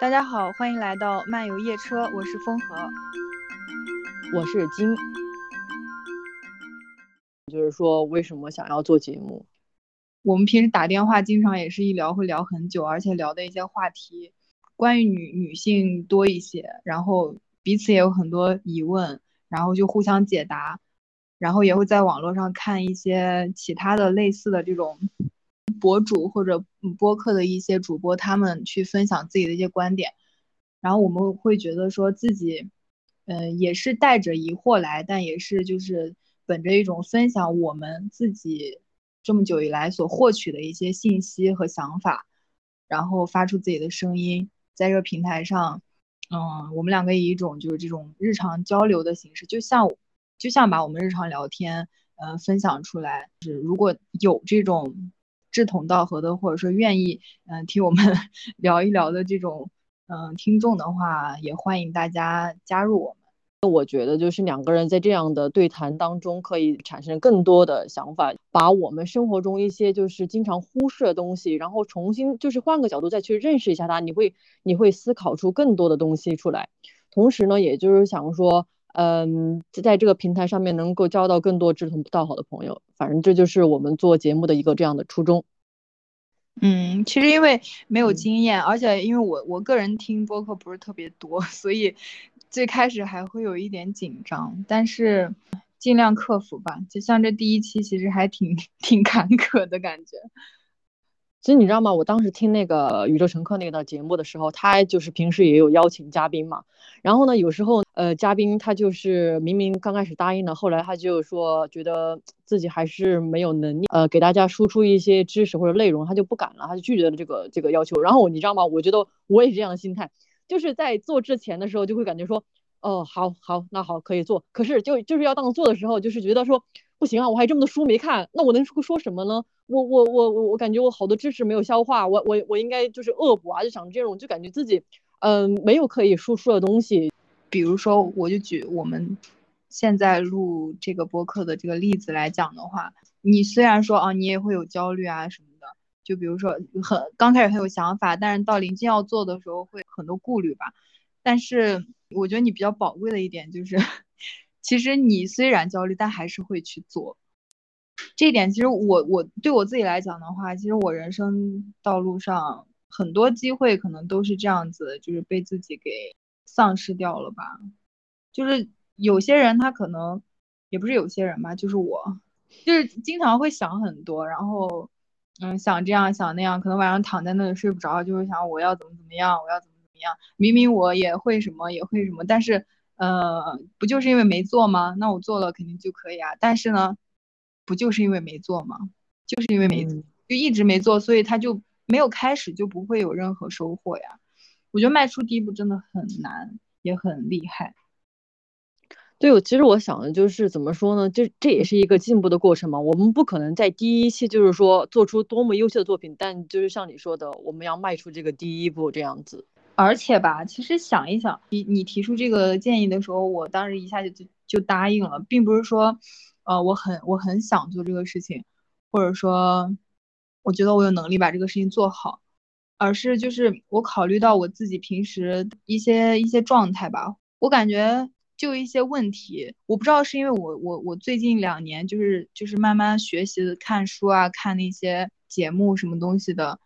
大家好，欢迎来到漫游夜车，我是风和，我是金。就是说，为什么想要做节目？我们平时打电话，经常也是一聊会聊很久，而且聊的一些话题，关于女女性多一些，然后彼此也有很多疑问，然后就互相解答，然后也会在网络上看一些其他的类似的这种博主或者播客的一些主播，他们去分享自己的一些观点，然后我们会觉得说自己，嗯，也是带着疑惑来，但也是就是本着一种分享我们自己。这么久以来所获取的一些信息和想法，然后发出自己的声音，在这个平台上，嗯，我们两个以一种就是这种日常交流的形式，就像就像把我们日常聊天，嗯，分享出来。是如果有这种志同道合的，或者说愿意，嗯，听我们 聊一聊的这种，嗯，听众的话，也欢迎大家加入我们。那我觉得就是两个人在这样的对谈当中，可以产生更多的想法，把我们生活中一些就是经常忽视的东西，然后重新就是换个角度再去认识一下它，你会你会思考出更多的东西出来。同时呢，也就是想说，嗯，在这个平台上面能够交到更多志同道合的朋友。反正这就是我们做节目的一个这样的初衷。嗯，其实因为没有经验，而且因为我我个人听播客不是特别多，所以。最开始还会有一点紧张，但是尽量克服吧。就像这第一期，其实还挺 挺坎坷的感觉。其实你知道吗？我当时听那个宇宙乘客那个节目的时候，他就是平时也有邀请嘉宾嘛。然后呢，有时候呃，嘉宾他就是明明刚开始答应了，后来他就说觉得自己还是没有能力呃给大家输出一些知识或者内容，他就不敢了，他就拒绝了这个这个要求。然后你知道吗？我觉得我也是这样的心态。就是在做之前的时候，就会感觉说，哦，好好，那好，可以做。可是就就是要当做的时候，就是觉得说，不行啊，我还这么多书没看，那我能说说什么呢？我我我我我感觉我好多知识没有消化，我我我应该就是恶补啊，就想这种，就感觉自己，嗯，没有可以输出的东西。比如说，我就举我们现在录这个播客的这个例子来讲的话，你虽然说啊，你也会有焦虑啊什么的。就比如说很刚开始很有想法，但是到临近要做的时候会很多顾虑吧。但是我觉得你比较宝贵的一点就是，其实你虽然焦虑，但还是会去做。这一点其实我我对我自己来讲的话，其实我人生道路上很多机会可能都是这样子，就是被自己给丧失掉了吧。就是有些人他可能也不是有些人吧，就是我，就是经常会想很多，然后。嗯，想这样想那样，可能晚上躺在那里睡不着，就会想我要怎么怎么样，我要怎么么样。明明我也会什么，也会什么，但是，呃，不就是因为没做吗？那我做了肯定就可以啊。但是呢，不就是因为没做吗？就是因为没就一直没做，所以他就没有开始，就不会有任何收获呀。我觉得迈出第一步真的很难，也很厉害。对，我其实我想的就是怎么说呢？这这也是一个进步的过程嘛。我们不可能在第一期就是说做出多么优秀的作品，但就是像你说的，我们要迈出这个第一步这样子。而且吧，其实想一想，你你提出这个建议的时候，我当时一下就就就答应了，并不是说，呃，我很我很想做这个事情，或者说，我觉得我有能力把这个事情做好，而是就是我考虑到我自己平时一些一些状态吧，我感觉。就一些问题，我不知道是因为我我我最近两年就是就是慢慢学习看书啊，看那些节目什么东西的，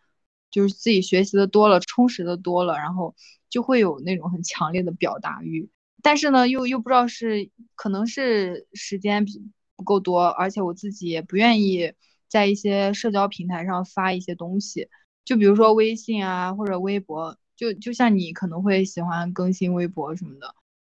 就是自己学习的多了，充实的多了，然后就会有那种很强烈的表达欲。但是呢，又又不知道是可能是时间不够多，而且我自己也不愿意在一些社交平台上发一些东西，就比如说微信啊或者微博，就就像你可能会喜欢更新微博什么的。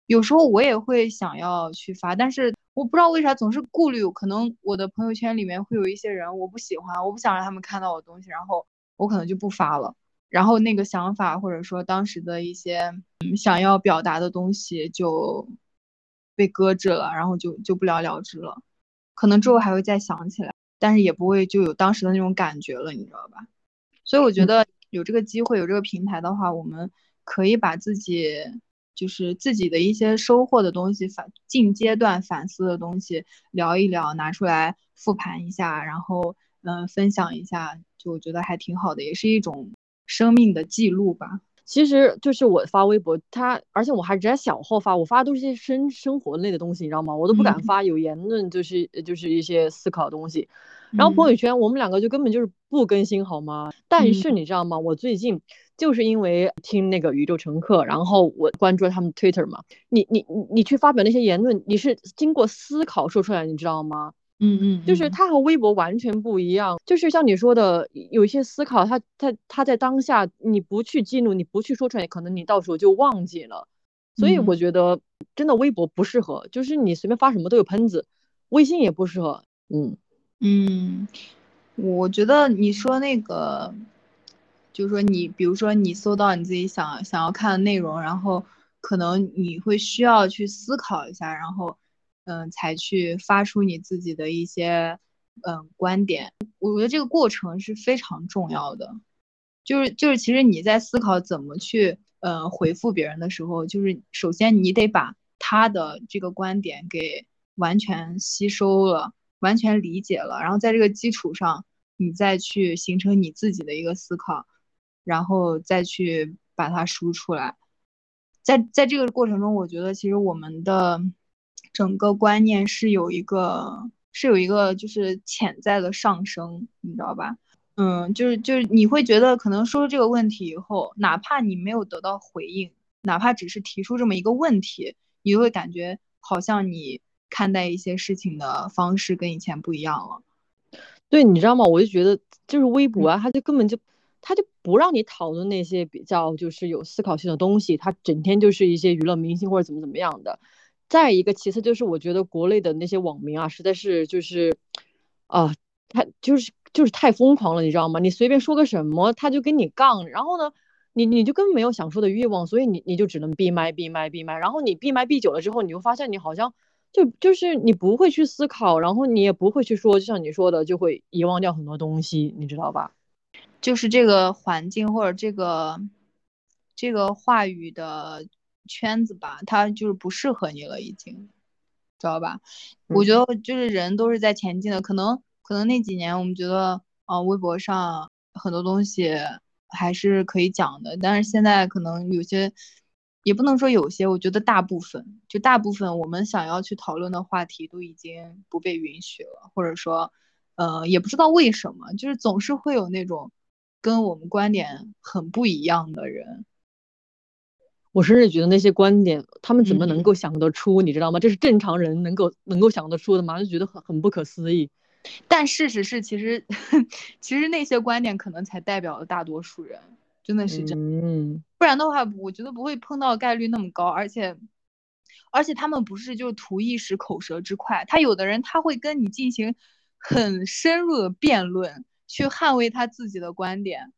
有时候我也会想要去发，但是我不知道为啥总是顾虑，可能我的朋友圈里面会有一些人我不喜欢，我不想让他们看到我东西，然后我可能就不发了，然后那个想法或者说当时的一些想要表达的东西就被搁置了，然后就就不了了之了，可能之后还会再想起来，但是也不会就有当时的那种感觉了，你知道吧？所以我觉得有这个机会有这个平台的话，我们可以把自己。就是自己的一些收获的东西，反近阶段反思的东西聊一聊，拿出来复盘一下，然后嗯分享一下，就我觉得还挺好的，也是一种生命的记录吧。其实就是我发微博，他而且我还只在小号发，我发的都是些生生活类的东西，你知道吗？我都不敢发有言论，就是就是一些思考的东西。然后朋友圈我们两个就根本就是不更新，好吗？但是你知道吗？我最近就是因为听那个宇宙乘客，然后我关注了他们 Twitter 嘛。你你你你去发表那些言论，你是经过思考说出来，你知道吗？嗯嗯，就是它和微博完全不一样，就是像你说的，有一些思考，它它它在当下你不去记录，你不去说出来，可能你到时候就忘记了。所以我觉得真的微博不适合，就是你随便发什么都有喷子，微信也不适合。嗯嗯，我觉得你说那个，就是说你比如说你搜到你自己想想要看的内容，然后可能你会需要去思考一下，然后。嗯，才去发出你自己的一些嗯观点，我觉得这个过程是非常重要的。就是就是，其实你在思考怎么去嗯回复别人的时候，就是首先你得把他的这个观点给完全吸收了，完全理解了，然后在这个基础上，你再去形成你自己的一个思考，然后再去把它输出来。在在这个过程中，我觉得其实我们的。整个观念是有一个，是有一个就是潜在的上升，你知道吧？嗯，就是就是你会觉得可能说这个问题以后，哪怕你没有得到回应，哪怕只是提出这么一个问题，你就会感觉好像你看待一些事情的方式跟以前不一样了。对，你知道吗？我就觉得就是微博啊，它就根本就他就不让你讨论那些比较就是有思考性的东西，他整天就是一些娱乐明星或者怎么怎么样的。再一个，其次就是我觉得国内的那些网民啊，实在是就是，啊，他就是就是太疯狂了，你知道吗？你随便说个什么，他就跟你杠，然后呢，你你就根本没有想说的欲望，所以你你就只能闭麦闭麦闭麦，然后你闭麦闭久了之后，你就发现你好像就就是你不会去思考，然后你也不会去说，就像你说的，就会遗忘掉很多东西，你知道吧？就是这个环境或者这个这个话语的。圈子吧，它就是不适合你了，已经，知道吧？我觉得就是人都是在前进的，可能可能那几年我们觉得，啊，微博上很多东西还是可以讲的，但是现在可能有些，也不能说有些，我觉得大部分，就大部分我们想要去讨论的话题都已经不被允许了，或者说，呃，也不知道为什么，就是总是会有那种跟我们观点很不一样的人。我甚至觉得那些观点，他们怎么能够想得出？你知道吗？这是正常人能够能够想得出的吗？就觉得很很不可思议。但事实是，其实 其实那些观点可能才代表了大多数人，真的是这样。嗯，不然的话，我觉得不会碰到概率那么高。而且而且他们不是就图一时口舌之快，他有的人他会跟你进行很深入的辩论，去捍卫他自己的观点。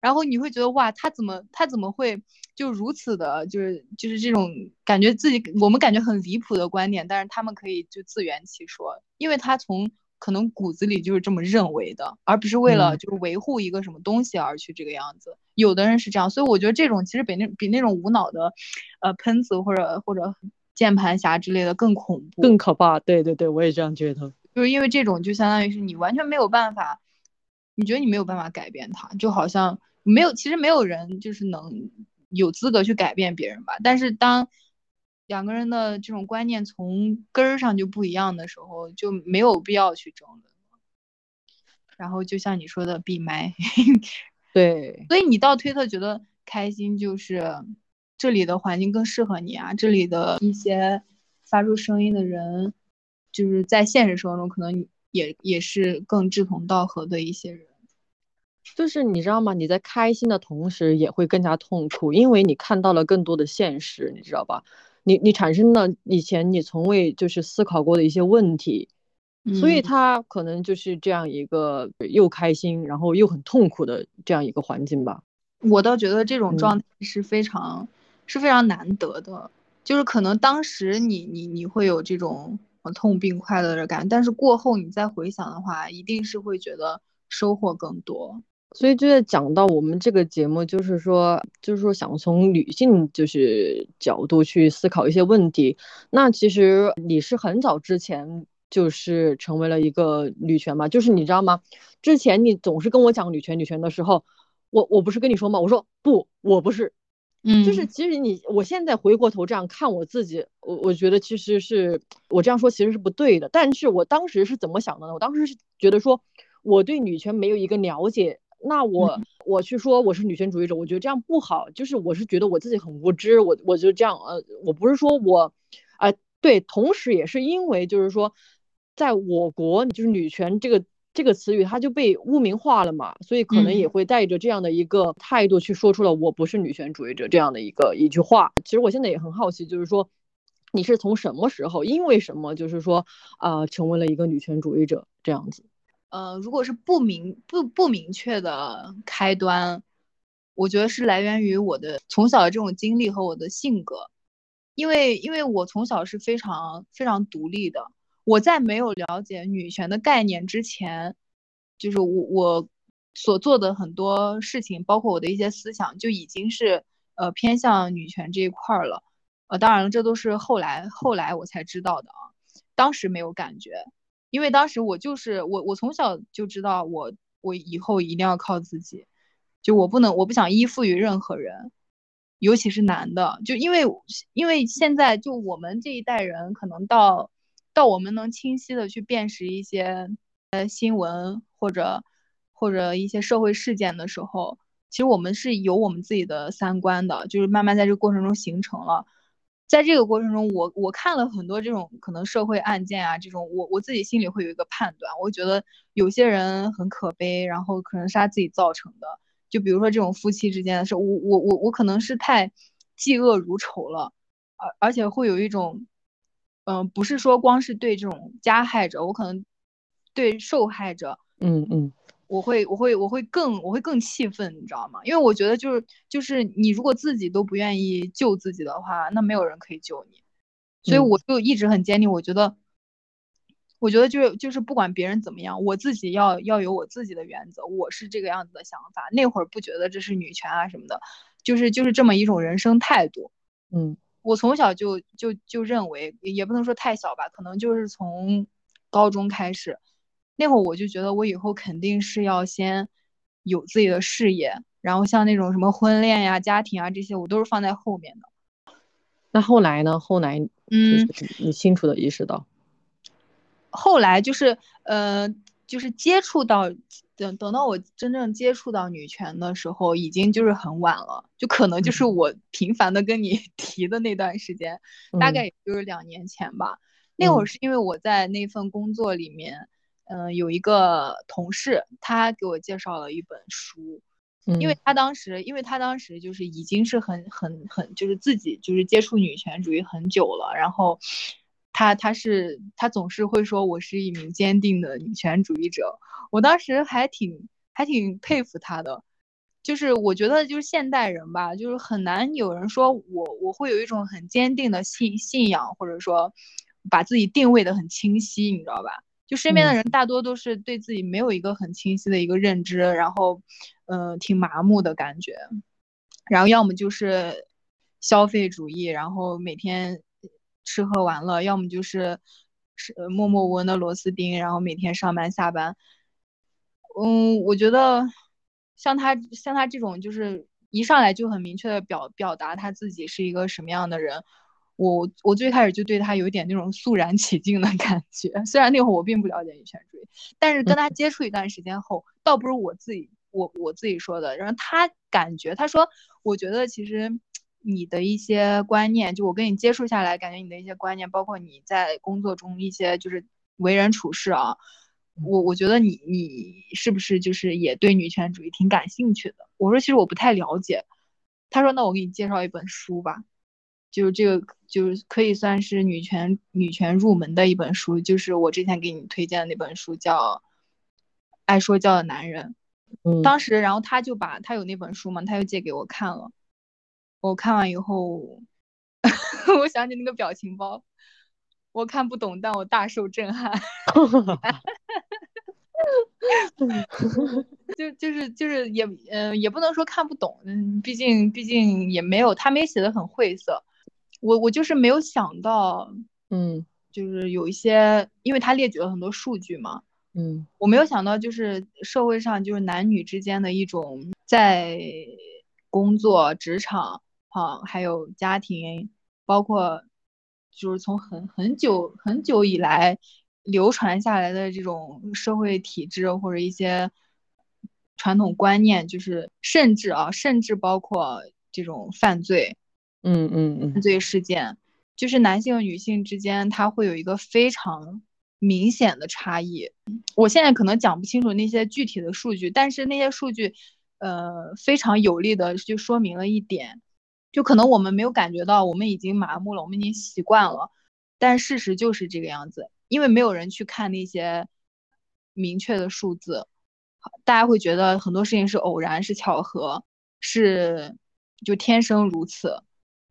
然后你会觉得哇，他怎么他怎么会就如此的，就是就是这种感觉自己我们感觉很离谱的观点，但是他们可以就自圆其说，因为他从可能骨子里就是这么认为的，而不是为了就是维护一个什么东西而去这个样子。有的人是这样，所以我觉得这种其实比那比那种无脑的，呃喷子或者或者键盘侠之类的更恐怖、更可怕。对对对，我也这样觉得，就是因为这种就相当于是你完全没有办法，你觉得你没有办法改变他，就好像。没有，其实没有人就是能有资格去改变别人吧。但是当两个人的这种观念从根儿上就不一样的时候，就没有必要去争论。然后就像你说的，闭麦。对。所以你到推特觉得开心，就是这里的环境更适合你啊，这里的一些发出声音的人，就是在现实生活中可能也也是更志同道合的一些人。就是你知道吗？你在开心的同时也会更加痛苦，因为你看到了更多的现实，你知道吧？你你产生了以前你从未就是思考过的一些问题，所以他可能就是这样一个又开心然后又很痛苦的这样一个环境吧。我倒觉得这种状态是非常是非常难得的，就是可能当时你你你会有这种痛并快乐的感，但是过后你再回想的话，一定是会觉得收获更多。所以就在讲到我们这个节目，就是说，就是说想从女性就是角度去思考一些问题。那其实你是很早之前就是成为了一个女权嘛？就是你知道吗？之前你总是跟我讲女权女权的时候，我我不是跟你说吗？我说不，我不是。嗯，就是其实你，我现在回过头这样看我自己，我我觉得其实是我这样说其实是不对的。但是我当时是怎么想的呢？我当时是觉得说我对女权没有一个了解，那我我去说我是女权主义者，我觉得这样不好。就是我是觉得我自己很无知，我我就这样呃，我不是说我，呃，对，同时也是因为就是说，在我国就是女权这个。这个词语它就被污名化了嘛，所以可能也会带着这样的一个态度去说出了“我不是女权主义者”这样的一个一句话。其实我现在也很好奇，就是说你是从什么时候，因为什么，就是说啊，成为了一个女权主义者这样子？呃，如果是不明不不明确的开端，我觉得是来源于我的从小的这种经历和我的性格，因为因为我从小是非常非常独立的。我在没有了解女权的概念之前，就是我我所做的很多事情，包括我的一些思想，就已经是呃偏向女权这一块了。呃，当然，这都是后来后来我才知道的啊，当时没有感觉，因为当时我就是我我从小就知道我我以后一定要靠自己，就我不能我不想依附于任何人，尤其是男的，就因为因为现在就我们这一代人可能到。到我们能清晰的去辨识一些呃新闻或者或者一些社会事件的时候，其实我们是有我们自己的三观的，就是慢慢在这个过程中形成了。在这个过程中，我我看了很多这种可能社会案件啊，这种我我自己心里会有一个判断，我觉得有些人很可悲，然后可能是他自己造成的。就比如说这种夫妻之间的事，我我我我可能是太嫉恶如仇了，而而且会有一种。嗯，不是说光是对这种加害者，我可能对受害者，嗯嗯，我会我会我会更我会更气愤，你知道吗？因为我觉得就是就是你如果自己都不愿意救自己的话，那没有人可以救你。所以我就一直很坚定，我觉得，我觉得就是就是不管别人怎么样，我自己要要有我自己的原则，我是这个样子的想法。那会儿不觉得这是女权啊什么的，就是就是这么一种人生态度，嗯。我从小就就就认为，也不能说太小吧，可能就是从高中开始，那会儿我就觉得我以后肯定是要先有自己的事业，然后像那种什么婚恋呀、家庭啊这些，我都是放在后面的。那后来呢？后来，嗯，你清楚的意识到，后来就是呃，就是接触到。等等到我真正接触到女权的时候，已经就是很晚了，就可能就是我频繁的跟你 提的那段时间，大概也就是两年前吧。那会儿是因为我在那份工作里面，嗯，有一个同事，他给我介绍了一本书，因为他当时，因为他当时就是已经是很很很，就是自己就是接触女权主义很久了，然后。他他是他总是会说我是一名坚定的女权主义者，我当时还挺还挺佩服他的，就是我觉得就是现代人吧，就是很难有人说我我会有一种很坚定的信信仰，或者说把自己定位的很清晰，你知道吧？就身边的人大多都是对自己没有一个很清晰的一个认知，然后嗯挺麻木的感觉，然后要么就是消费主义，然后每天。吃喝玩乐，要么就是是默默无闻的螺丝钉，然后每天上班下班。嗯，我觉得像他像他这种，就是一上来就很明确的表表达他自己是一个什么样的人。我我最开始就对他有点那种肃然起敬的感觉，虽然那会儿我并不了解女权主义，但是跟他接触一段时间后，倒不是我自己我我自己说的，然后他感觉他说，我觉得其实。你的一些观念，就我跟你接触下来，感觉你的一些观念，包括你在工作中一些就是为人处事啊，我我觉得你你是不是就是也对女权主义挺感兴趣的？我说其实我不太了解。他说那我给你介绍一本书吧，就是这个就是可以算是女权女权入门的一本书，就是我之前给你推荐的那本书叫《爱说教的男人》。嗯，当时然后他就把他有那本书嘛，他又借给我看了。我看完以后，我想起那个表情包，我看不懂，但我大受震撼。就就是就是也嗯也不能说看不懂，嗯，毕竟毕竟也没有他没写的很晦涩。我我就是没有想到，嗯，就是有一些，因为他列举了很多数据嘛，嗯，我没有想到，就是社会上就是男女之间的一种在工作、职场，哈，还有家庭，包括就是从很很久很久以来流传下来的这种社会体制或者一些传统观念，就是甚至啊，甚至包括这种犯罪，嗯嗯嗯，犯罪事件，就是男性女性之间，它会有一个非常。明显的差异，我现在可能讲不清楚那些具体的数据，但是那些数据，呃，非常有力的就说明了一点，就可能我们没有感觉到，我们已经麻木了，我们已经习惯了，但事实就是这个样子，因为没有人去看那些明确的数字，大家会觉得很多事情是偶然，是巧合，是就天生如此。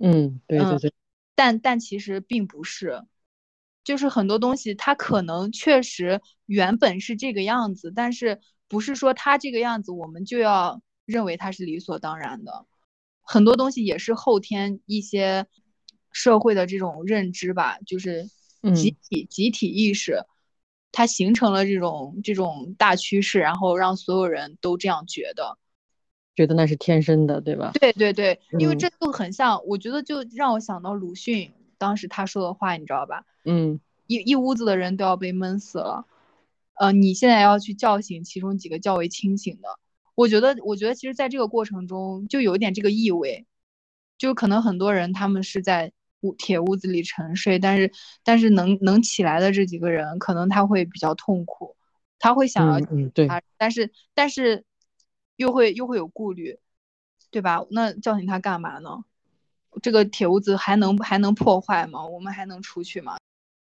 嗯，对对对，但但其实并不是。就是很多东西，它可能确实原本是这个样子，但是不是说它这个样子，我们就要认为它是理所当然的。很多东西也是后天一些社会的这种认知吧，就是集体集体意识，它形成了这种这种大趋势，然后让所有人都这样觉得，觉得那是天生的，对吧？对对对，因为这就很像，我觉得就让我想到鲁迅。当时他说的话，你知道吧？嗯，一一屋子的人都要被闷死了，呃，你现在要去叫醒其中几个较为清醒的。我觉得，我觉得其实在这个过程中就有一点这个意味，就可能很多人他们是在屋铁屋子里沉睡，但是但是能能起来的这几个人，可能他会比较痛苦，他会想要嗯对，但是但是又会又会有顾虑，对吧？那叫醒他干嘛呢？这个铁屋子还能还能破坏吗？我们还能出去吗？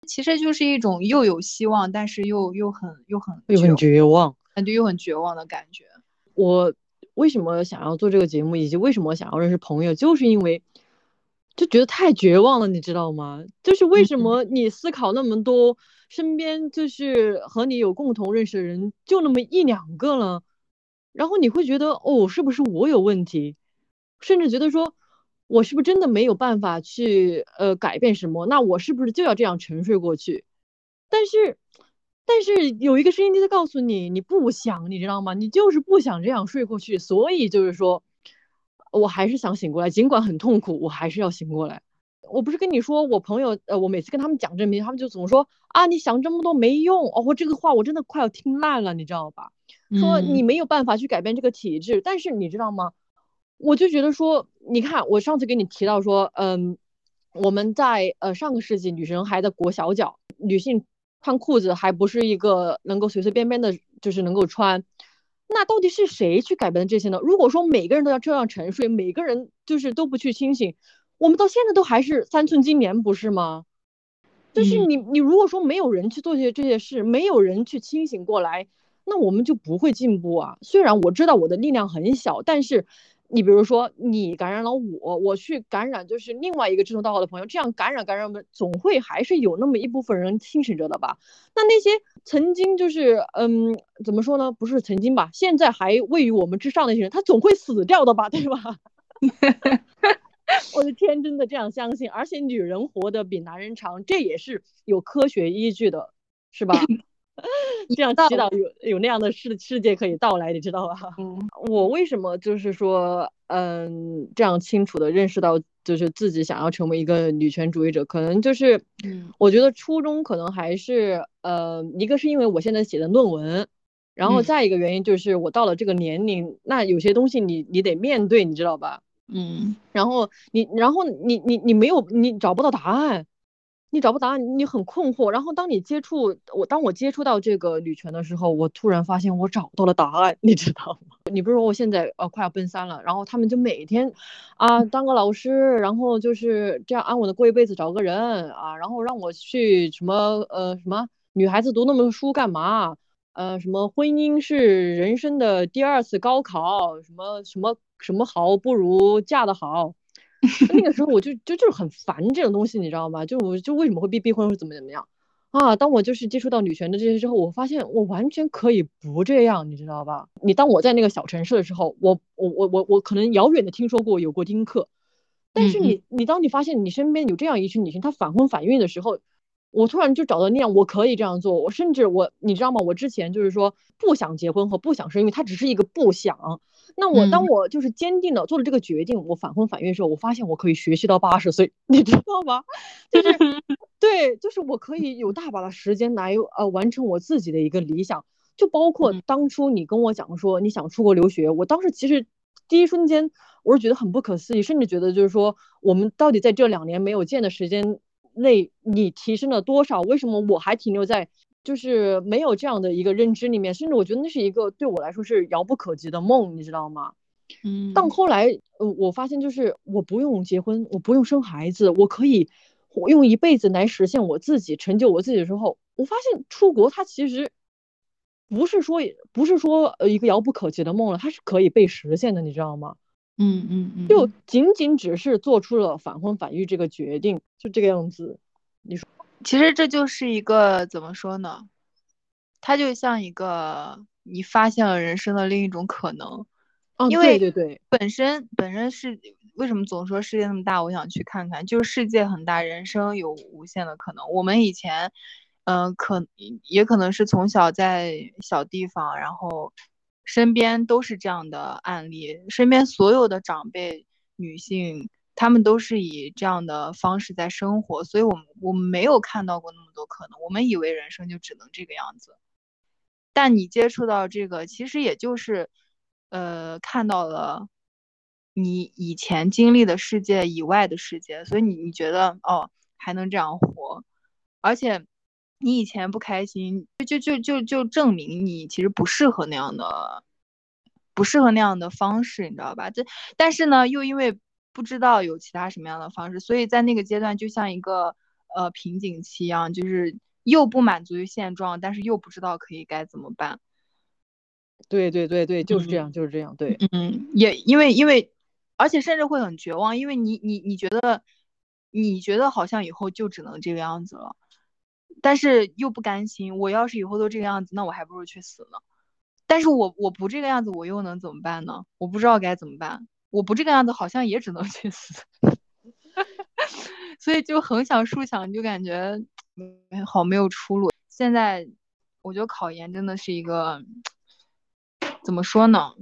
其实就是一种又有希望，但是又又很又很又很绝望，感觉又很绝望的感觉。我为什么想要做这个节目，以及为什么想要认识朋友，就是因为就觉得太绝望了，你知道吗？就是为什么你思考那么多，身边就是和你有共同认识的人就那么一两个了，然后你会觉得哦，是不是我有问题？甚至觉得说。我是不是真的没有办法去呃改变什么？那我是不是就要这样沉睡过去？但是，但是有一个声音就在告诉你，你不想，你知道吗？你就是不想这样睡过去，所以就是说，我还是想醒过来，尽管很痛苦，我还是要醒过来。我不是跟你说，我朋友呃，我每次跟他们讲这名，他们就总说啊，你想这么多没用哦。我这个话我真的快要听烂了，你知道吧？说你没有办法去改变这个体制，但是你知道吗？我就觉得说，你看，我上次给你提到说，嗯，我们在呃上个世纪，女生还在裹小脚，女性穿裤子还不是一个能够随随便便的，就是能够穿。那到底是谁去改变这些呢？如果说每个人都要这样沉睡，每个人就是都不去清醒，我们到现在都还是三寸金莲，不是吗？就是你你如果说没有人去做这些这些事，没有人去清醒过来，那我们就不会进步啊。虽然我知道我的力量很小，但是。你比如说，你感染了我，我去感染就是另外一个志同道合的朋友，这样感染感染们总会还是有那么一部分人清醒着的吧？那那些曾经就是嗯，怎么说呢？不是曾经吧，现在还位于我们之上的那些人，他总会死掉的吧？对吧？我是天真的这样相信，而且女人活得比男人长，这也是有科学依据的，是吧？这样祈祷有有那样的世世界可以到来，你知道吧？嗯，我为什么就是说，嗯，这样清楚的认识到，就是自己想要成为一个女权主义者，可能就是，嗯，我觉得初衷可能还是，呃，一个是因为我现在写的论文，然后再一个原因就是我到了这个年龄，那有些东西你你得面对，你知道吧？嗯，然后你然后你你你没有你找不到答案。你找不到答案，你很困惑。然后当你接触我，当我接触到这个女权的时候，我突然发现我找到了答案，你知道吗？你不是说我现在呃快要奔三了，然后他们就每天啊当个老师，然后就是这样安稳的过一辈子，找个人啊，然后让我去什么呃什么女孩子读那么多书干嘛？呃什么婚姻是人生的第二次高考？什么什么什么好不如嫁得好？那个时候我就就就是很烦这种东西，你知道吗？就我就为什么会被逼婚或怎么怎么样啊？当我就是接触到女权的这些之后，我发现我完全可以不这样，你知道吧？你当我在那个小城市的时候，我我我我我可能遥远的听说过有过丁克，但是你你当你发现你身边有这样一群女性，她反婚反孕的时候，我突然就找到力量，我可以这样做。我甚至我，你知道吗？我之前就是说不想结婚和不想生育，它只是一个不想。那我当我就是坚定的做了这个决定，我反婚反育的时候，我发现我可以学习到八十岁，你知道吗？就是 对，就是我可以有大把的时间来呃完成我自己的一个理想。就包括当初你跟我讲说你想出国留学，我当时其实第一瞬间我是觉得很不可思议，甚至觉得就是说我们到底在这两年没有见的时间内，你提升了多少？为什么我还停留在就是没有这样的一个认知里面？甚至我觉得那是一个对我来说是遥不可及的梦，你知道吗？嗯。但后来呃，我发现就是我不用结婚，我不用生孩子，我可以我用一辈子来实现我自己，成就我自己的时候，我发现出国它其实。不是说不是说呃一个遥不可及的梦了，它是可以被实现的，你知道吗？嗯嗯嗯，就仅仅只是做出了反婚反育这个决定，就这个样子。你说，其实这就是一个怎么说呢？它就像一个你发现了人生的另一种可能。哦，对对对，本身本身是为什么总说世界那么大，我想去看看，就是世界很大，人生有无限的可能。我们以前。嗯，可也可能是从小在小地方，然后身边都是这样的案例，身边所有的长辈女性，她们都是以这样的方式在生活，所以我们我们没有看到过那么多可能，我们以为人生就只能这个样子。但你接触到这个，其实也就是，呃，看到了你以前经历的世界以外的世界，所以你你觉得哦，还能这样活，而且。你以前不开心，就就就就就证明你其实不适合那样的，不适合那样的方式，你知道吧？这但是呢，又因为不知道有其他什么样的方式，所以在那个阶段就像一个呃瓶颈期一样，就是又不满足于现状，但是又不知道可以该怎么办。对对对对，就是这样，就是这样。对，嗯，也因为因为，而且甚至会很绝望，因为你你你觉得你觉得好像以后就只能这个样子了。但是又不甘心，我要是以后都这个样子，那我还不如去死呢。但是我我不这个样子，我又能怎么办呢？我不知道该怎么办。我不这个样子，好像也只能 去死。所以就横想竖想，就感觉好没有出路。现在我觉得考研真的是一个怎么说呢？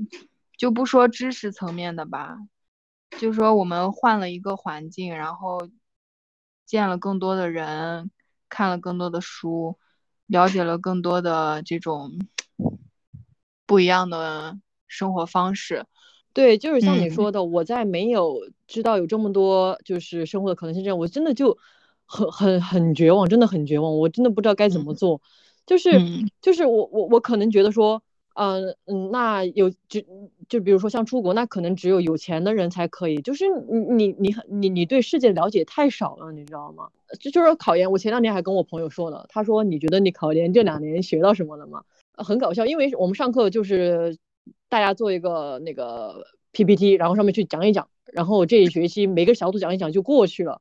就不说知识层面的吧，就说我们换了一个环境，然后见了更多的人。看了更多的书，了解了更多的这种不一样的生活方式。对，就是像你说的，我在没有知道有这么多就是生活的可能性之前，我真的就很很很绝望，真的很绝望，我真的不知道该怎么做。就是就是我我我可能觉得说。嗯嗯，那有就就比如说像出国，那可能只有有钱的人才可以。就是你你你你你对世界了解太少了，你知道吗？就就是考研，我前两天还跟我朋友说呢，他说你觉得你考研这两年学到什么了吗？很搞笑，因为我们上课就是大家做一个那个 PPT，然后上面去讲一讲，然后这一学期每个小组讲一讲就过去了。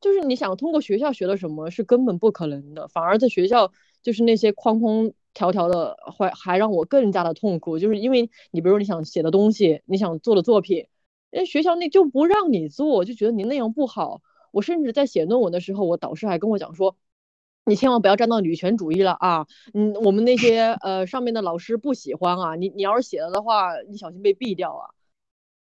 就是你想通过学校学到什么是根本不可能的，反而在学校就是那些框框。条条的还还让我更加的痛苦，就是因为你比如你想写的东西，你想做的作品，人学校那就不让你做，就觉得你那样不好。我甚至在写论文的时候，我导师还跟我讲说，你千万不要站到女权主义了啊，嗯，我们那些呃上面的老师不喜欢啊，你你要是写了的话，你小心被毙掉啊。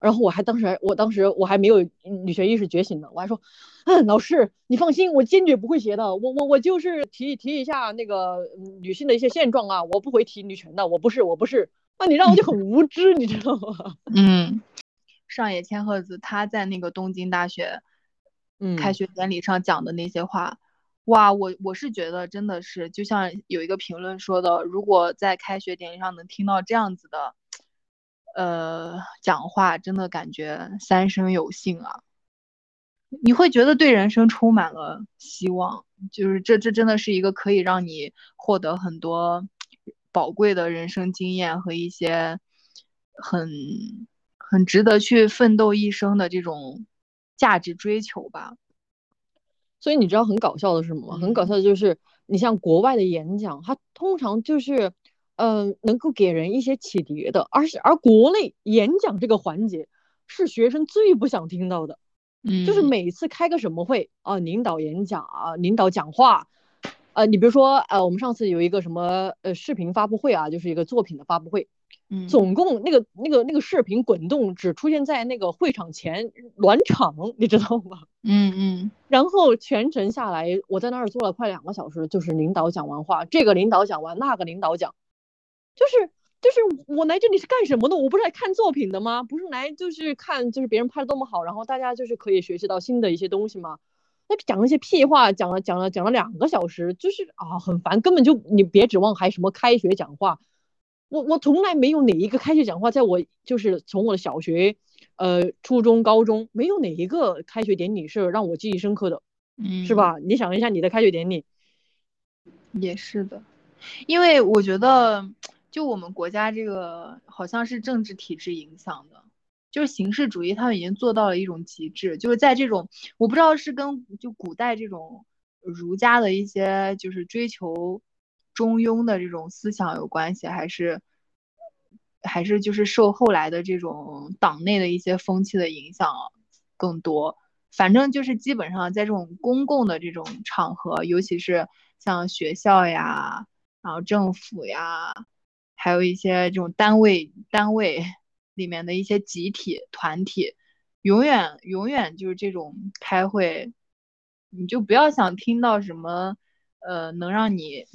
然后我还当时，我当时我还没有女权意识觉醒呢，我还说，嗯，老师你放心，我坚决不会写的，我我我就是提提一下那个女性的一些现状啊，我不会提女权的，我不是我不是，那你让我就很无知，你知道吗？嗯，上野千鹤子她在那个东京大学，嗯，开学典礼上讲的那些话，哇，我我是觉得真的是，就像有一个评论说的，如果在开学典礼上能听到这样子的。呃，讲话真的感觉三生有幸啊！你会觉得对人生充满了希望，就是这这真的是一个可以让你获得很多宝贵的人生经验和一些很很值得去奋斗一生的这种价值追求吧。所以你知道很搞笑的是什么吗？很搞笑的就是你像国外的演讲，它通常就是。嗯，能够给人一些启迪的，而且而国内演讲这个环节是学生最不想听到的，嗯，就是每次开个什么会啊，领导演讲啊，领导讲话，呃，你比如说，呃，我们上次有一个什么呃视频发布会啊，就是一个作品的发布会，嗯，总共那个那个那个视频滚动只出现在那个会场前暖场，你知道吗？嗯嗯，然后全程下来，我在那儿坐了快两个小时，就是领导讲完话，这个领导讲完，那个领导讲，就是就是我来这里是干什么的？我不是来看作品的吗？不是来就是看就是别人拍的多么好，然后大家就是可以学习到新的一些东西吗？那讲了些屁话，讲了讲了讲了两个小时，就是啊很烦，根本就你别指望还什么开学讲话，我我从来没有哪一个开学讲话，在我就是从我的小学，呃初中高中没有哪一个开学典礼是让我记忆深刻的，嗯，是吧？你想一下你的开学典礼，也是的，因为我觉得就我们国家这个好像是政治体制影响的。就是形式主义，他们已经做到了一种极致。就是在这种，我不知道是跟就古代这种儒家的一些就是追求中庸的这种思想有关系，还是还是就是受后来的这种党内的一些风气的影响更多。反正就是基本上在这种公共的这种场合，尤其是像学校呀，然后政府呀，还有一些这种单位单位。里面的一些集体团体，永远永远就是这种开会，你就不要想听到什么，呃，能让你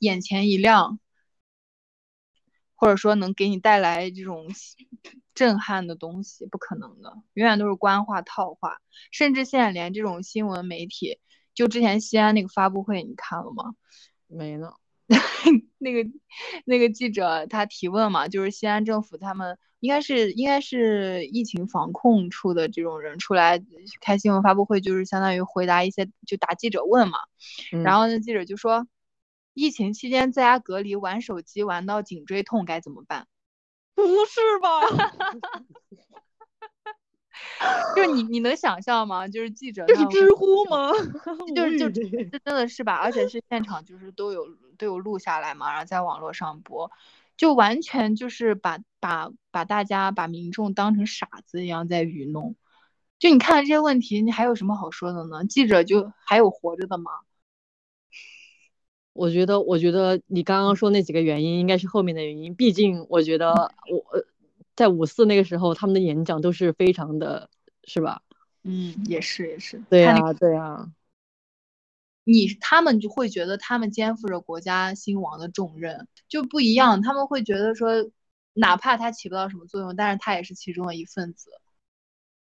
眼前一亮，或者说能给你带来这种震撼的东西，不可能的，永远都是官话套话。甚至现在连这种新闻媒体，就之前西安那个发布会，你看了吗？没呢。那个那个记者他提问嘛，就是西安政府他们应该是应该是疫情防控处的这种人出来开新闻发布会，就是相当于回答一些就答记者问嘛。然后那记者就说，疫情期间在家隔离玩手机玩到颈椎痛该怎么办？不是吧？就是你你能想象吗？就是记者这是知乎吗？就是就这真的是吧？而且是现场就是都有都有录下来嘛，然后在网络上播，就完全就是把把把大家把民众当成傻子一样在愚弄。就你看这些问题，你还有什么好说的呢？记者就还有活着的吗？我觉得，我觉得你刚刚说那几个原因应该是后面的原因，毕竟我觉得我。在五四那个时候，他们的演讲都是非常的，是吧？嗯，也是也是。对呀，对呀。你他们就会觉得他们肩负着国家兴亡的重任，就不一样。他们会觉得说，哪怕他起不到什么作用，但是他也是其中的一份子。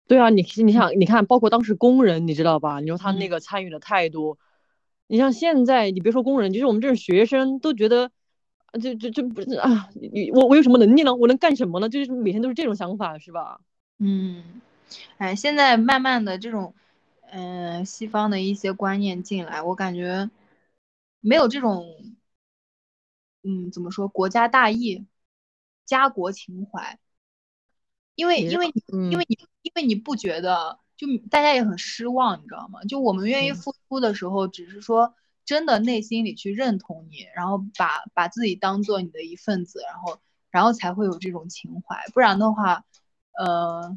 对啊，你你想，你看，包括当时工人，你知道吧？你说他那个参与的态度，你像现在，你别说工人，就是我们这种学生都觉得。就就就不是啊，你我我有什么能力呢？我能干什么呢？就是每天都是这种想法，是吧？嗯，哎，现在慢慢的这种，嗯，西方的一些观念进来，我感觉没有这种，嗯，怎么说，国家大义、家国情怀，因为因为因为你因为你不觉得，就大家也很失望，你知道吗？就我们愿意付出的时候，只是说。真的内心里去认同你，然后把把自己当做你的一份子，然后然后才会有这种情怀，不然的话，呃，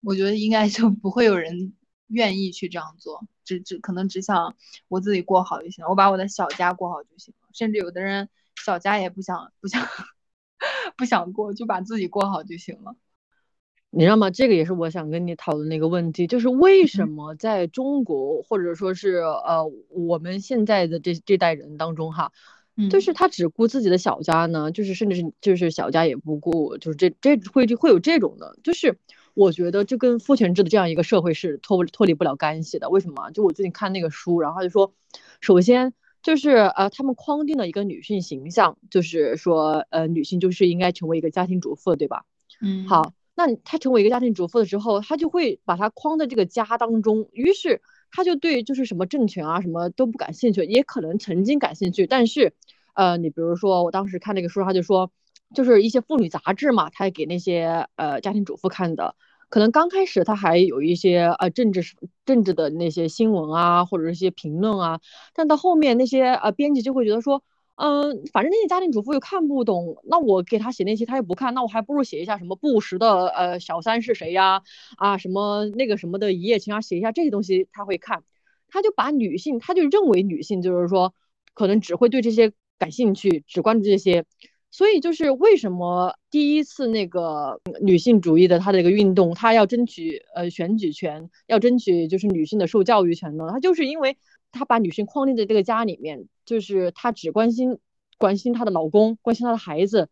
我觉得应该就不会有人愿意去这样做，只只可能只想我自己过好就行了，我把我的小家过好就行了，甚至有的人小家也不想不想 不想过，就把自己过好就行了。你知道吗？这个也是我想跟你讨论的一个问题，就是为什么在中国或者说是呃我们现在的这这代人当中哈，就是他只顾自己的小家呢？就是甚至是就是小家也不顾，就是这这会会有这种的，就是我觉得这跟父权制的这样一个社会是脱脱离不了干系的。为什么？就我最近看那个书，然后就说，首先就是呃他们框定了一个女性形象，就是说呃女性就是应该成为一个家庭主妇，对吧？嗯，好。那她成为一个家庭主妇的时候，她就会把她框在这个家当中，于是她就对就是什么政权啊什么都不感兴趣，也可能曾经感兴趣，但是，呃，你比如说我当时看那个书，他就说，就是一些妇女杂志嘛，他给那些呃家庭主妇看的，可能刚开始他还有一些呃政治政治的那些新闻啊，或者一些评论啊，但到后面那些呃编辑就会觉得说。嗯，反正那些家庭主妇又看不懂，那我给他写那些他又不看，那我还不如写一下什么布什的呃小三是谁呀？啊，什么那个什么的一夜情啊，写一下这些东西他会看。他就把女性，他就认为女性就是说，可能只会对这些感兴趣，只关注这些。所以就是为什么第一次那个女性主义的他的一个运动，他要争取呃选举权，要争取就是女性的受教育权呢？他就是因为他把女性框定在这个家里面，就是她只关心关心她的老公，关心她的孩子，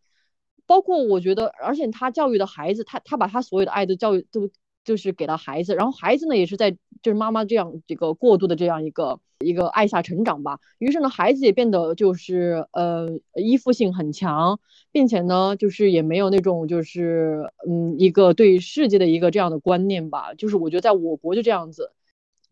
包括我觉得，而且她教育的孩子，她她把她所有的爱都教育都。就是给到孩子，然后孩子呢也是在就是妈妈这样这个过度的这样一个一个爱下成长吧。于是呢，孩子也变得就是呃依附性很强，并且呢就是也没有那种就是嗯一个对世界的一个这样的观念吧。就是我觉得在我国就这样子，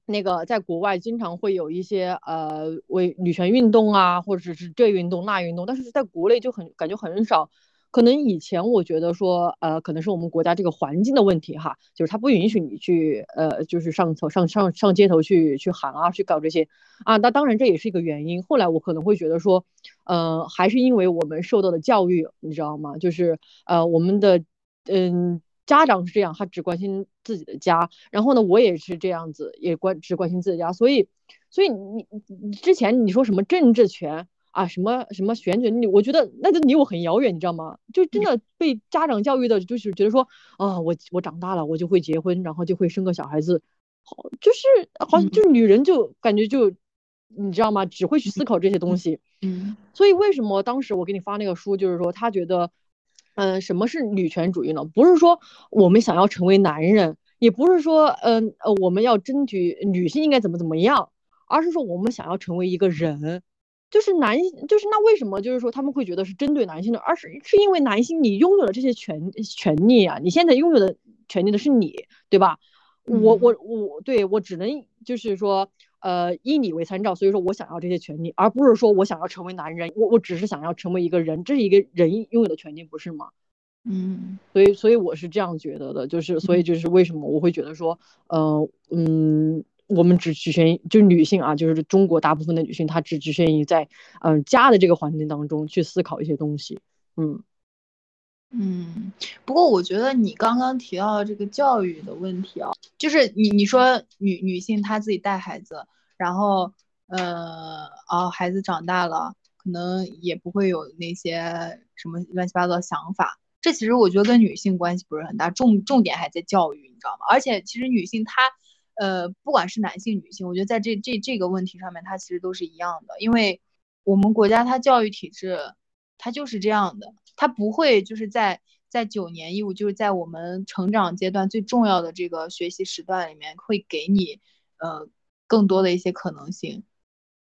那个在国外经常会有一些呃为女权运动啊，或者是这运动那运动，但是在国内就很感觉很少。可能以前我觉得说，呃，可能是我们国家这个环境的问题哈，就是他不允许你去，呃，就是上头上上上街头去去喊啊，去搞这些啊。那当然这也是一个原因。后来我可能会觉得说，呃，还是因为我们受到的教育，你知道吗？就是呃，我们的嗯家长是这样，他只关心自己的家，然后呢，我也是这样子，也关只关心自己家。所以，所以你你之前你说什么政治权？啊，什么什么选举，你我觉得那就离我很遥远，你知道吗？就真的被家长教育的，就是觉得说，啊，我我长大了，我就会结婚，然后就会生个小孩子，好，就是好像就是女人就感觉就，你知道吗？只会去思考这些东西。嗯。所以为什么当时我给你发那个书，就是说他觉得，嗯，什么是女权主义呢？不是说我们想要成为男人，也不是说，嗯呃，我们要争取女性应该怎么怎么样，而是说我们想要成为一个人。就是男，就是那为什么就是说他们会觉得是针对男性的，而是是因为男性你拥有了这些权权利啊，你现在拥有的权利的是你，对吧？我我我对我只能就是说，呃，以你为参照，所以说我想要这些权利，而不是说我想要成为男人，我我只是想要成为一个人，这是一个人拥有的权利，不是吗？嗯，所以所以我是这样觉得的，就是所以就是为什么我会觉得说，呃嗯。我们只局限于就女性啊，就是中国大部分的女性，她只局限于在嗯家的这个环境当中去思考一些东西，嗯嗯。不过我觉得你刚刚提到这个教育的问题啊，就是你你说女女性她自己带孩子，然后呃哦孩子长大了，可能也不会有那些什么乱七八糟想法，这其实我觉得跟女性关系不是很大，重重点还在教育，你知道吗？而且其实女性她。呃，不管是男性女性，我觉得在这这这个问题上面，它其实都是一样的，因为我们国家它教育体制，它就是这样的，它不会就是在在九年义务，就是在我们成长阶段最重要的这个学习时段里面，会给你呃更多的一些可能性，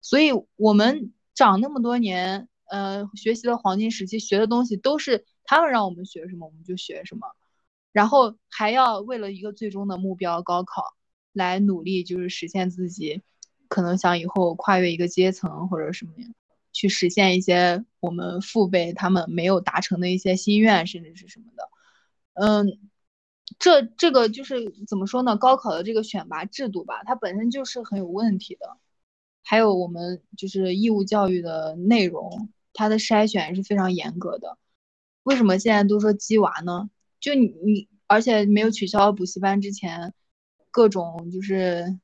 所以我们长那么多年，呃，学习的黄金时期学的东西都是他们让我们学什么我们就学什么，然后还要为了一个最终的目标高考。来努力，就是实现自己，可能想以后跨越一个阶层或者什么样，去实现一些我们父辈他们没有达成的一些心愿，甚至是什么的。嗯，这这个就是怎么说呢？高考的这个选拔制度吧，它本身就是很有问题的。还有我们就是义务教育的内容，它的筛选是非常严格的。为什么现在都说鸡娃呢？就你你，而且没有取消补习班之前。各种就是，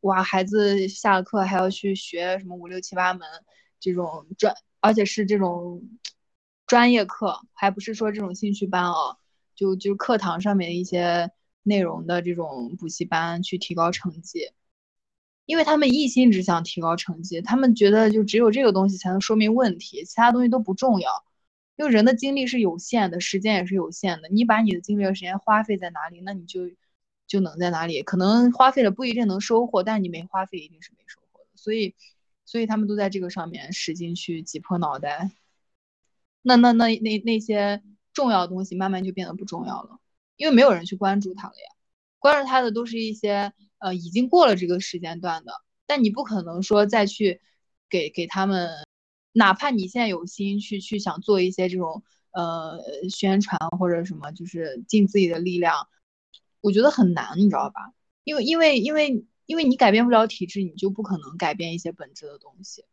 哇，孩子下了课还要去学什么五六七八门这种专，而且是这种专业课，还不是说这种兴趣班啊，就就课堂上面一些内容的这种补习班去提高成绩，因为他们一心只想提高成绩，他们觉得就只有这个东西才能说明问题，其他东西都不重要，因为人的精力是有限的，时间也是有限的，你把你的精力和时间花费在哪里，那你就。就能在哪里？可能花费了不一定能收获，但是你没花费一定是没收获的。所以，所以他们都在这个上面使劲去挤破脑袋。那那那那那些重要的东西慢慢就变得不重要了，因为没有人去关注它了呀。关注它的都是一些呃已经过了这个时间段的，但你不可能说再去给给他们，哪怕你现在有心去去想做一些这种呃宣传或者什么，就是尽自己的力量。我觉得很难，你知道吧？因为因为因为因为你改变不了体制，你就不可能改变一些本质的东西。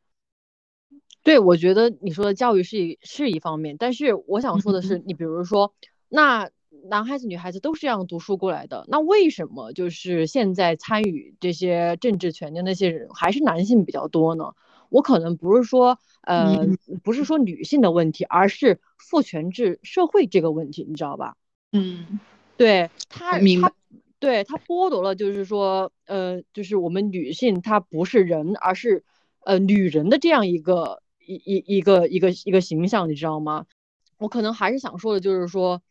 对，我觉得你说的教育是一是一方面，但是我想说的是，你比如说，那男孩子、女孩子都是这样读书过来的，那为什么就是现在参与这些政治权的那些人还是男性比较多呢？我可能不是说，呃，不是说女性的问题，而是父权制社会这个问题，你知道吧？嗯，对他，明白。对他剥夺了，就是说，呃，就是我们女性她不是人，而是，呃，女人的这样一个一一一个一个一个形象，你知道吗？我可能还是想说的，就是说，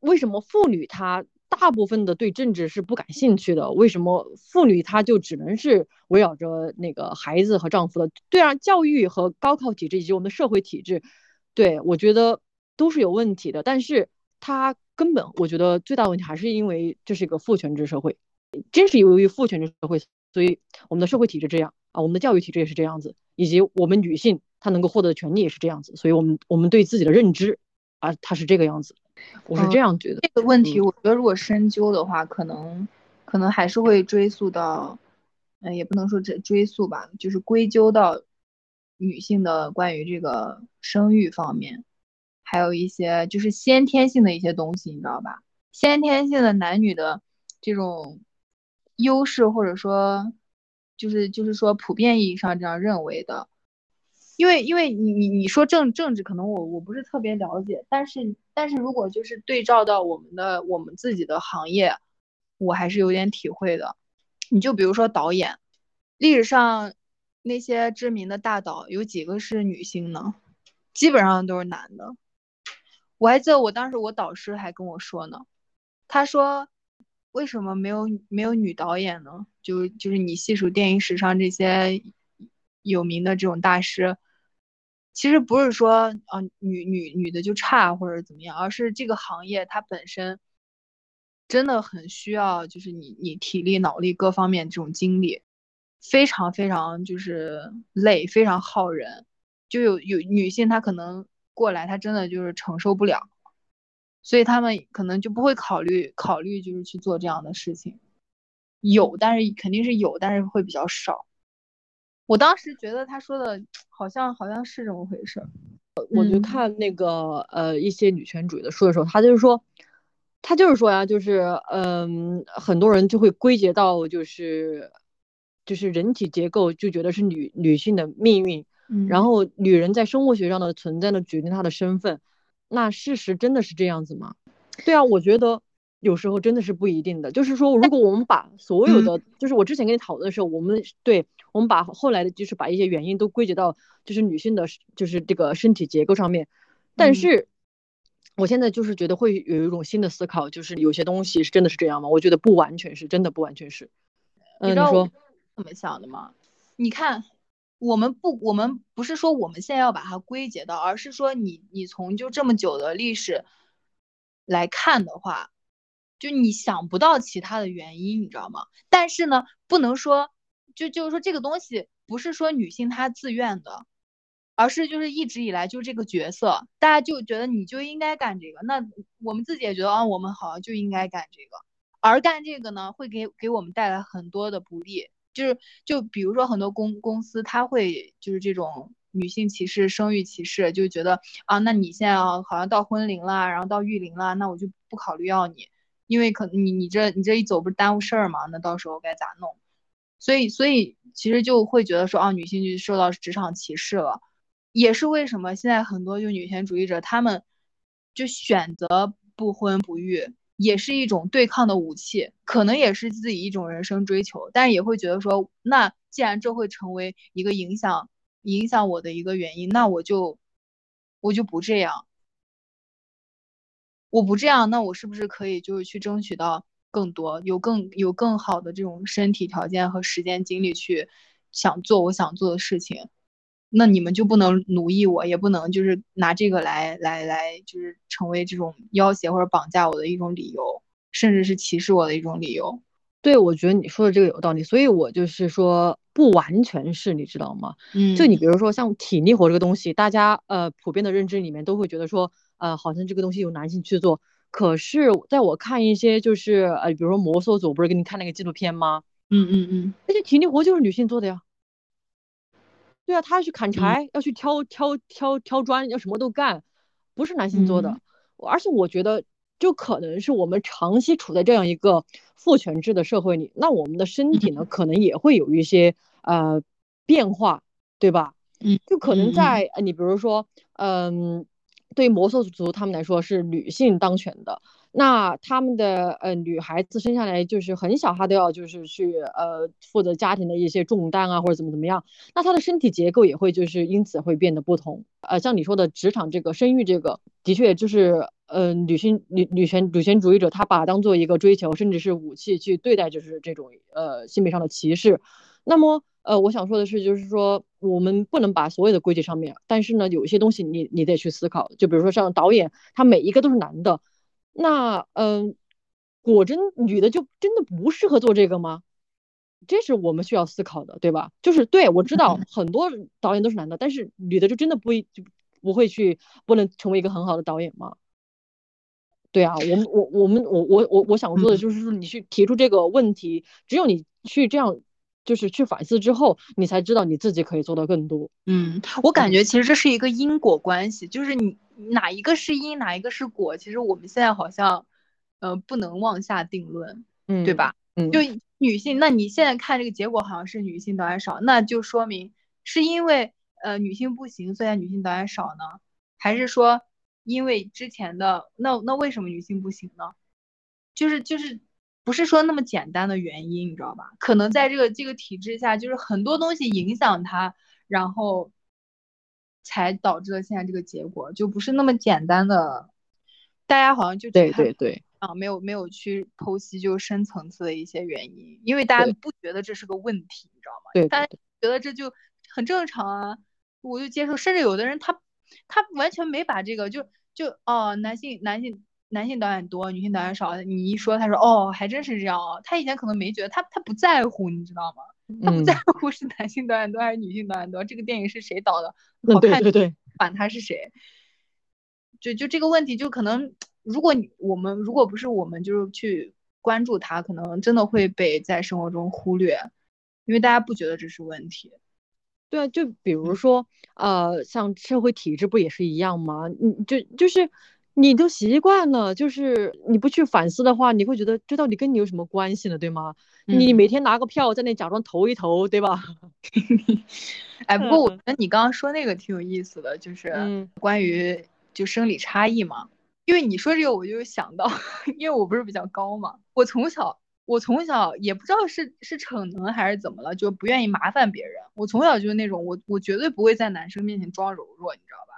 为什么妇女她大部分的对政治是不感兴趣的？为什么妇女她就只能是围绕着那个孩子和丈夫的？对啊，教育和高考体制以及我们的社会体制，对我觉得都是有问题的，但是她。根本我觉得最大的问题还是因为这是一个父权制社会，正是由于父权制社会，所以我们的社会体制这样啊，我们的教育体制也是这样子，以及我们女性她能够获得的权利也是这样子，所以我们我们对自己的认知啊，它是这个样子，我是这样觉得。这个问题，我觉得如果深究的话，可能可能还是会追溯到，嗯，也不能说这追溯吧，就是归咎到女性的关于这个生育方面。还有一些就是先天性的一些东西，你知道吧？先天性的男女的这种优势，或者说就是就是说普遍意义上这样认为的。因为因为你你你说政政治，可能我我不是特别了解，但是但是如果就是对照到我们的我们自己的行业，我还是有点体会的。你就比如说导演，历史上那些知名的大导有几个是女性呢？基本上都是男的。我还记得我当时我导师还跟我说呢，他说为什么没有没有女导演呢？就就是你细数电影史上这些有名的这种大师，其实不是说啊女女女的就差或者怎么样，而是这个行业它本身真的很需要，就是你你体力脑力各方面这种精力，非常非常就是累，非常耗人，就有有女性她可能。过来，他真的就是承受不了，所以他们可能就不会考虑考虑，就是去做这样的事情。有，但是肯定是有，但是会比较少。我当时觉得他说的好像好像是这么回事。我就看那个呃一些女权主义的书的时候，他就是说，他就是说呀，就是嗯，很多人就会归结到就是就是人体结构，就觉得是女女性的命运。然后女人在生物学上的存在呢，决定她的身份。那事实真的是这样子吗？对啊，我觉得有时候真的是不一定的。就是说，如果我们把所有的，就是我之前跟你讨论的时候，我们对我们把后来的，就是把一些原因都归结到就是女性的，就是这个身体结构上面。但是我现在就是觉得会有一种新的思考，就是有些东西是真的是这样吗？我觉得不完全是，真的不完全是。你知道我怎么想的吗？你看。我们不，我们不是说我们现在要把它归结到，而是说你你从就这么久的历史来看的话，就你想不到其他的原因，你知道吗？但是呢，不能说就就是说这个东西不是说女性她自愿的，而是就是一直以来就这个角色，大家就觉得你就应该干这个，那我们自己也觉得啊，我们好像就应该干这个，而干这个呢，会给给我们带来很多的不利。就是就比如说很多公公司，他会就是这种女性歧视、生育歧视，就觉得啊，那你现在啊好像到婚龄了，然后到育龄了，那我就不考虑要你，因为可你你这你这一走不是耽误事儿吗？那到时候该咋弄？所以所以其实就会觉得说啊，女性就受到职场歧视了，也是为什么现在很多就女权主义者他们就选择不婚不育。也是一种对抗的武器，可能也是自己一种人生追求，但也会觉得说，那既然这会成为一个影响影响我的一个原因，那我就我就不这样，我不这样，那我是不是可以就是去争取到更多，有更有更好的这种身体条件和时间精力去想做我想做的事情？那你们就不能奴役我，也不能就是拿这个来来来，就是成为这种要挟或者绑架我的一种理由，甚至是歧视我的一种理由。对，我觉得你说的这个有道理，所以我就是说不完全是你知道吗？嗯，就你比如说像体力活这个东西，大家呃普遍的认知里面都会觉得说，呃好像这个东西由男性去做，可是在我看一些就是呃比如说摩梭组，不是给你看那个纪录片吗？嗯嗯嗯，那些体力活就是女性做的呀。对啊，他要去砍柴，要去挑挑挑挑砖，要什么都干，不是男性做的。而且我觉得就可能是我们长期处在这样一个父权制的社会里，那我们的身体呢，可能也会有一些呃变化，对吧？嗯，就可能在你比如说，嗯，对摩梭族他们来说是女性当权的。那他们的呃女孩子生下来就是很小，她都要就是去呃负责家庭的一些重担啊，或者怎么怎么样。那她的身体结构也会就是因此会变得不同。呃，像你说的职场这个生育这个，的确就是呃女性女女权女权主义者，她把当做一个追求，甚至是武器去对待，就是这种呃性别上的歧视。那么呃我想说的是，就是说我们不能把所有的归结上面，但是呢有一些东西你你得去思考，就比如说像导演，他每一个都是男的。那嗯，果真女的就真的不适合做这个吗？这是我们需要思考的，对吧？就是对我知道 很多导演都是男的，但是女的就真的不一就不会去不能成为一个很好的导演吗？对啊，我们我我们我我我我想说的就是说，你去提出这个问题，只有你去这样就是去反思之后，你才知道你自己可以做到更多。嗯，我感觉其实这是一个因果关系，就是你。哪一个是因，哪一个是果？其实我们现在好像，呃，不能妄下定论，嗯，对吧？嗯，就女性，那你现在看这个结果好像是女性导演少，那就说明是因为呃女性不行，所以女性导演少呢？还是说因为之前的那那为什么女性不行呢？就是就是不是说那么简单的原因，你知道吧？可能在这个这个体制下，就是很多东西影响她，然后。才导致了现在这个结果，就不是那么简单的。大家好像就对对对啊，没有没有去剖析就深层次的一些原因，因为大家不觉得这是个问题，你知道吗？对，大家觉得这就很正常啊，我就接受。甚至有的人他他完全没把这个就就哦，男性男性男性导演多，女性导演少。你一说，他说哦，还真是这样哦。他以前可能没觉得，他他不在乎，你知道吗？他不在乎是男性导演多还是女性导演多，这个电影是谁导的，好看，对对，管他是谁。就就这个问题，就可能如果你我们如果不是我们就是去关注他，可能真的会被在生活中忽略，因为大家不觉得这是问题。对啊，就比如说呃，像社会体制不也是一样吗？你就就是。你都习惯了，就是你不去反思的话，你会觉得这到底跟你有什么关系呢？对吗？你每天拿个票在那假装投一投，对吧？哎，不过我觉得你刚刚说那个挺有意思的，就是关于就生理差异嘛。因为你说这个，我就想到，因为我不是比较高嘛，我从小我从小也不知道是是逞能还是怎么了，就不愿意麻烦别人。我从小就是那种我我绝对不会在男生面前装柔弱，你知道吧？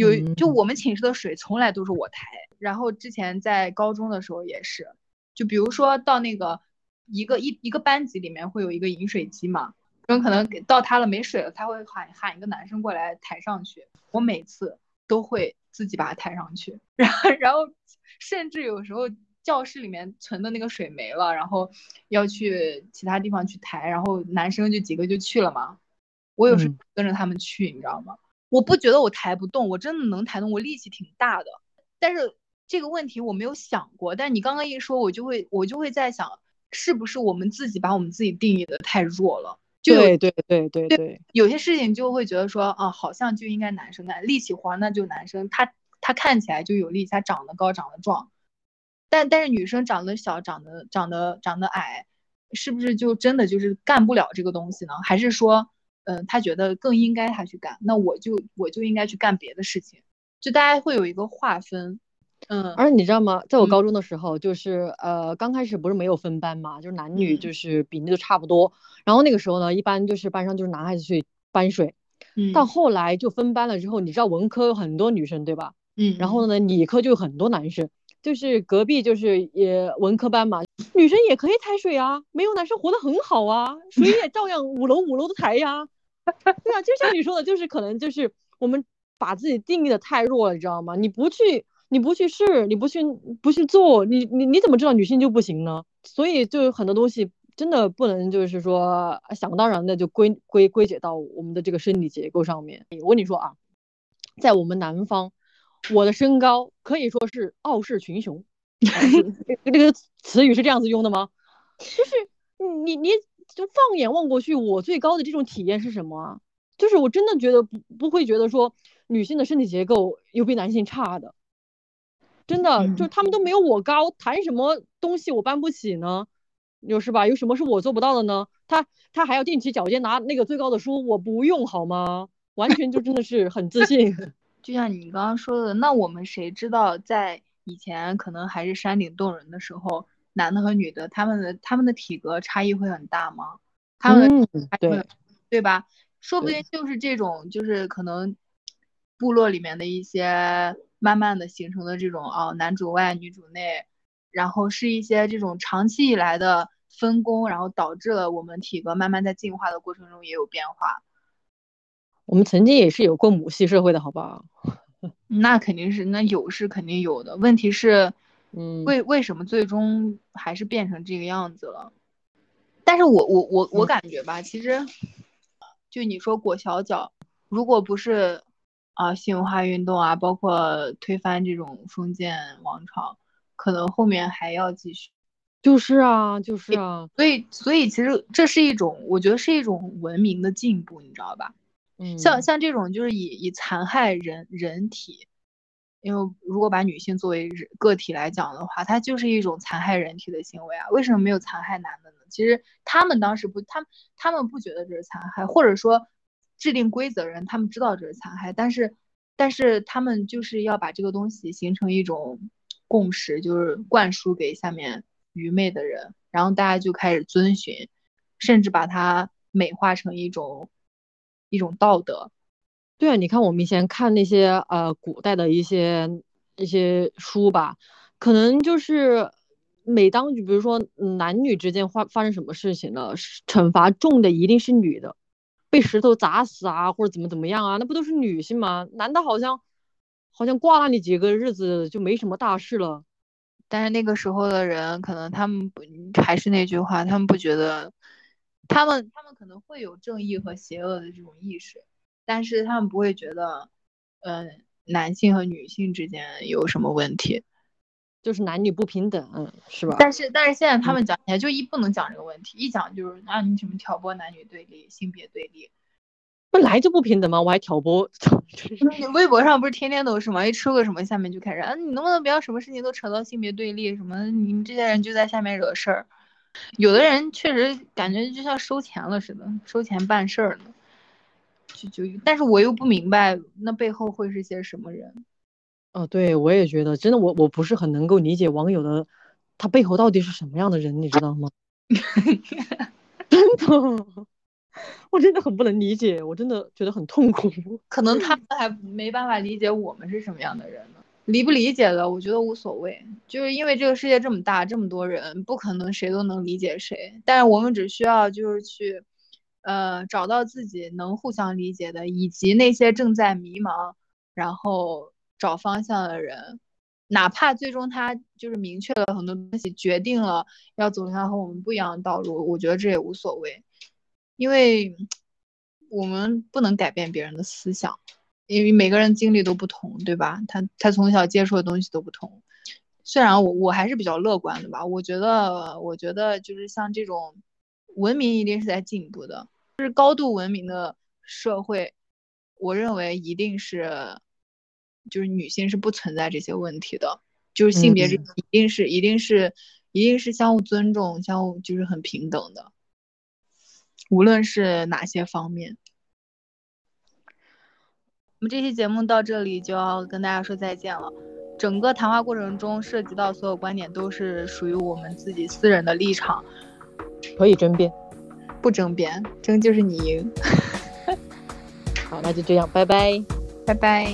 有，就我们寝室的水从来都是我抬，然后之前在高中的时候也是，就比如说到那个一个一一个班级里面会有一个饮水机嘛，有可能到他了没水了，他会喊喊一个男生过来抬上去，我每次都会自己把它抬上去，然后然后甚至有时候教室里面存的那个水没了，然后要去其他地方去抬，然后男生就几个就去了嘛，我有时跟着他们去，你知道吗？我不觉得我抬不动，我真的能抬动，我力气挺大的。但是这个问题我没有想过，但你刚刚一说，我就会我就会在想，是不是我们自己把我们自己定义的太弱了？对对对对对，有些事情就会觉得说啊，好像就应该男生干力气活，那就男生，他他看起来就有力气，他长得高，长得壮。但但是女生长得小，长得长得长得矮，是不是就真的就是干不了这个东西呢？还是说？嗯，他觉得更应该他去干，那我就我就应该去干别的事情，就大家会有一个划分。嗯，而你知道吗？在我高中的时候，就是呃刚开始不是没有分班嘛，就是男女就是比例都差不多。然后那个时候呢，一般就是班上就是男孩子去搬水。嗯。到后来就分班了之后，你知道文科有很多女生对吧？嗯。然后呢，理科就有很多男生，就是隔壁就是也文科班嘛，女生也可以抬水啊，没有男生活得很好啊，水也照样五楼五楼的抬呀。对啊，就像你说的，就是可能就是我们把自己定义的太弱了，你知道吗？你不去，你不去试，你不去不去做，你你你怎么知道女性就不行呢？所以就很多东西真的不能就是说想当然的就归归归结到我们的这个生理结构上面。我跟你说啊，在我们南方，我的身高可以说是傲视群雄，这个词语是这样子用的吗？就是你你。就放眼望过去，我最高的这种体验是什么啊？就是我真的觉得不不会觉得说女性的身体结构有比男性差的。真的，嗯就他们都没有我高，谈什么东西我搬不起呢？有是吧？有什么是我做不到的呢？他他还要踮起脚尖拿那个最高的书，我不用好吗？完全就真的是很自信。就像你刚刚说的，那我们谁知道在以前可能还是山顶洞人的时候，男的和女的他们的他们的体格差异会很大吗？他们对，对吧？说不定就是这种，就是可能部落里面的一些慢慢的形成的这种啊、男主外女主内，然后是一些这种长期以来的分工，然后导致了我们体格慢慢在进化的过程中也有变化。我们曾经也是有过母系社会的，好不好？那肯定是，那有是肯定有的。问题是，嗯，为为什么最终还是变成这个样子了？但是我我我我嗯感觉吧，其实就你说裹小脚，如果不是啊新文化运动啊，包括推翻这种封建王朝，可能后面还要继续。就是啊，就是啊，所以所以其实这是一种，我觉得是一种文明的进步，你知道吧？嗯，像像这种就是以以残害人人体，因为如果把女性作为人个体来讲的话，它就是一种残害人体的行为啊。为什么没有残害男的呢？其实他们当时不，他们他们不觉得这是残害，或者说制定规则人他们知道这是残害，但是但是他们就是要把这个东西形成一种共识，就是灌输给下面愚昧的人，然后大家就开始遵循，甚至把它美化成一种一种道德。对啊，你看我们以前看那些呃古代的一些一些书吧，可能就是每当就比如说男女之间发发生什么事情了，惩罚重的一定是女的，被石头砸死啊，或者怎么怎么样啊，那不都是女性吗？男的好像好像挂那里几个日子就没什么大事了。但是那个时候的人，可能他们不，还是那句话，他们不觉得，他们他们可能会有正义和邪恶的这种意识，但是他们不会觉得，嗯、男性和女性之间有什么问题。就是男女不平等，嗯，是吧？但是但是现在他嗯们讲起来就一不能讲这个问题，一讲就是啊你什么挑拨男女对立、性别对立。本来就不平等吗？我还挑拨，你微博上不是天天都是吗？一出个什么，下面就开始，啊，你能不能不要什么事情都扯到性别对立？什么你们这些人就在下面惹事儿。有的人确实感觉就像收钱了似的，收钱办事儿呢。就就，但是我又不明白那背后会是些什么人。哦，对，我也觉得，真的，我我不是很能够理解网友的他背后到底是什么样的人，你知道吗？真的，我真的很不能理解，我真的觉得很痛苦。可能他 们还没办法理解我们是什么样的人呢。理不理解的，我觉得无所谓，就是因为这个世界这么大，这么多人，不可能谁都能理解谁。但是我们只需要就是去，呃，找到自己能互相理解的，以及那些正在迷茫，然后找方向的人，哪怕最终他就是明确了很多东西，决定了要走向和我们不一样的道路，我觉得这也无所谓，因为我们不能改变别人的思想。因为每个人经历都不同，对吧？他他从小接触的东西都不同。虽然我我还是比较乐观的吧，我觉得我觉得就是像这种文明一定是在进步的，就是高度文明的社会，我认为一定是就是女性是不存在这些问题的，就是性别这嗯一定是一定是一定是相互尊重，相互就是很平等的，无论是哪些方面。我们这期节目到这里就要跟大家说再见了。整个谈话过程中涉及到所有观点都是属于我们自己私人的立场，可以争辩。不争辩，争就是你赢。好，那就这样，拜拜。拜拜。